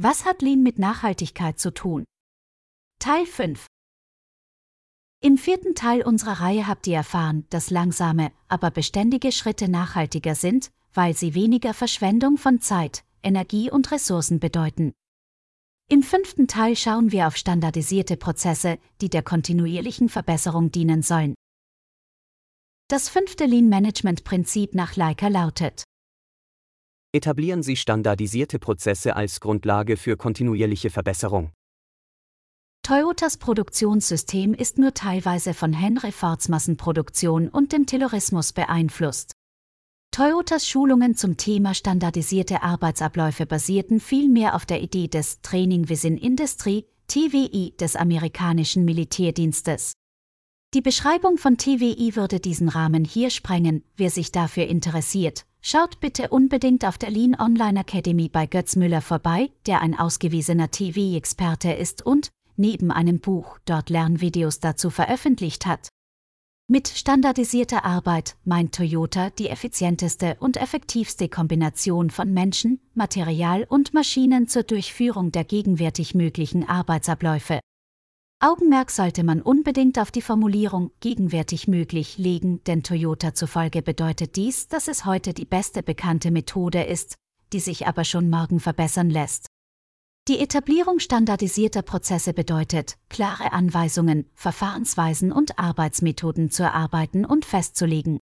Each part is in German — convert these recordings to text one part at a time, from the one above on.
Was hat Lean mit Nachhaltigkeit zu tun? Teil 5 Im vierten Teil unserer Reihe habt ihr erfahren, dass langsame, aber beständige Schritte nachhaltiger sind, weil sie weniger Verschwendung von Zeit, Energie und Ressourcen bedeuten. Im fünften Teil schauen wir auf standardisierte Prozesse, die der kontinuierlichen Verbesserung dienen sollen. Das fünfte Lean-Management-Prinzip nach Leica lautet. Etablieren Sie standardisierte Prozesse als Grundlage für kontinuierliche Verbesserung. Toyotas Produktionssystem ist nur teilweise von Henry Fords Massenproduktion und dem Taylorismus beeinflusst. Toyotas Schulungen zum Thema standardisierte Arbeitsabläufe basierten vielmehr auf der Idee des Training Within Industry, TWI, des amerikanischen Militärdienstes. Die Beschreibung von TWI würde diesen Rahmen hier sprengen, wer sich dafür interessiert. Schaut bitte unbedingt auf der Lean Online Academy bei Götz Müller vorbei, der ein ausgewiesener TWI-Experte ist und, neben einem Buch, dort Lernvideos dazu veröffentlicht hat. Mit standardisierter Arbeit meint Toyota die effizienteste und effektivste Kombination von Menschen, Material und Maschinen zur Durchführung der gegenwärtig möglichen Arbeitsabläufe. Augenmerk sollte man unbedingt auf die Formulierung gegenwärtig möglich legen, denn Toyota zufolge bedeutet dies, dass es heute die beste bekannte Methode ist, die sich aber schon morgen verbessern lässt. Die Etablierung standardisierter Prozesse bedeutet, klare Anweisungen, Verfahrensweisen und Arbeitsmethoden zu erarbeiten und festzulegen.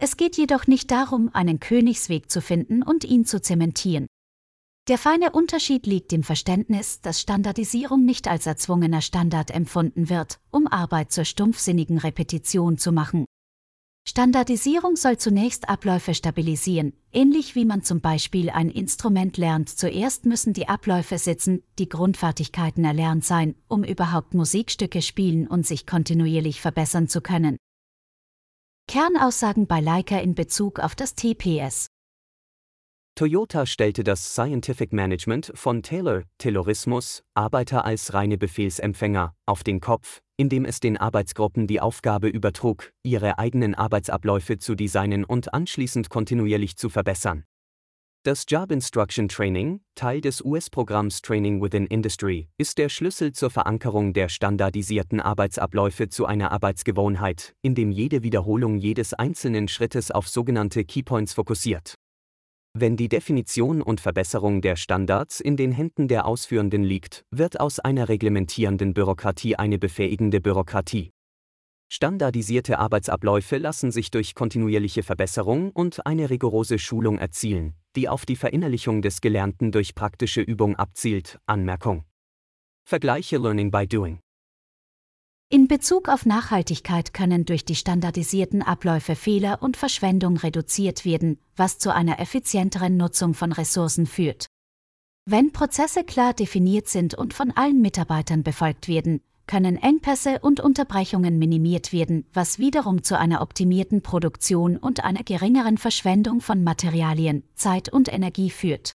Es geht jedoch nicht darum, einen Königsweg zu finden und ihn zu zementieren. Der feine Unterschied liegt im Verständnis, dass Standardisierung nicht als erzwungener Standard empfunden wird, um Arbeit zur stumpfsinnigen Repetition zu machen. Standardisierung soll zunächst Abläufe stabilisieren, ähnlich wie man zum Beispiel ein Instrument lernt. Zuerst müssen die Abläufe sitzen, die Grundfertigkeiten erlernt sein, um überhaupt Musikstücke spielen und sich kontinuierlich verbessern zu können. Kernaussagen bei Leica in Bezug auf das TPS. Toyota stellte das Scientific Management von Taylor, Taylorismus, Arbeiter als reine Befehlsempfänger, auf den Kopf, indem es den Arbeitsgruppen die Aufgabe übertrug, ihre eigenen Arbeitsabläufe zu designen und anschließend kontinuierlich zu verbessern. Das Job Instruction Training, Teil des US-Programms Training Within Industry, ist der Schlüssel zur Verankerung der standardisierten Arbeitsabläufe zu einer Arbeitsgewohnheit, indem jede Wiederholung jedes einzelnen Schrittes auf sogenannte Keypoints fokussiert. Wenn die Definition und Verbesserung der Standards in den Händen der Ausführenden liegt, wird aus einer reglementierenden Bürokratie eine befähigende Bürokratie. Standardisierte Arbeitsabläufe lassen sich durch kontinuierliche Verbesserung und eine rigorose Schulung erzielen, die auf die Verinnerlichung des Gelernten durch praktische Übung abzielt. Anmerkung. Vergleiche Learning by Doing. In Bezug auf Nachhaltigkeit können durch die standardisierten Abläufe Fehler und Verschwendung reduziert werden, was zu einer effizienteren Nutzung von Ressourcen führt. Wenn Prozesse klar definiert sind und von allen Mitarbeitern befolgt werden, können Engpässe und Unterbrechungen minimiert werden, was wiederum zu einer optimierten Produktion und einer geringeren Verschwendung von Materialien, Zeit und Energie führt.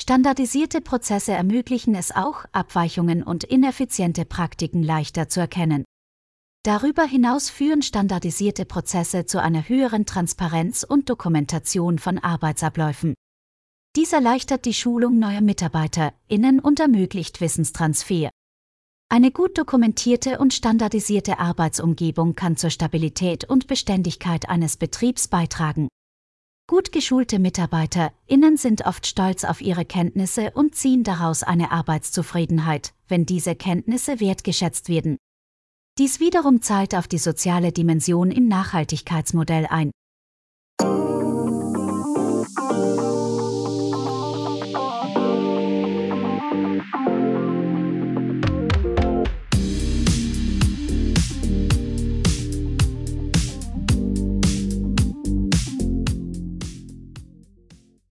Standardisierte Prozesse ermöglichen es auch, Abweichungen und ineffiziente Praktiken leichter zu erkennen. Darüber hinaus führen standardisierte Prozesse zu einer höheren Transparenz und Dokumentation von Arbeitsabläufen. Dies erleichtert die Schulung neuer MitarbeiterInnen und ermöglicht Wissenstransfer. Eine gut dokumentierte und standardisierte Arbeitsumgebung kann zur Stabilität und Beständigkeit eines Betriebs beitragen. Gut geschulte MitarbeiterInnen sind oft stolz auf ihre Kenntnisse und ziehen daraus eine Arbeitszufriedenheit, wenn diese Kenntnisse wertgeschätzt werden. Dies wiederum zahlt auf die soziale Dimension im Nachhaltigkeitsmodell ein.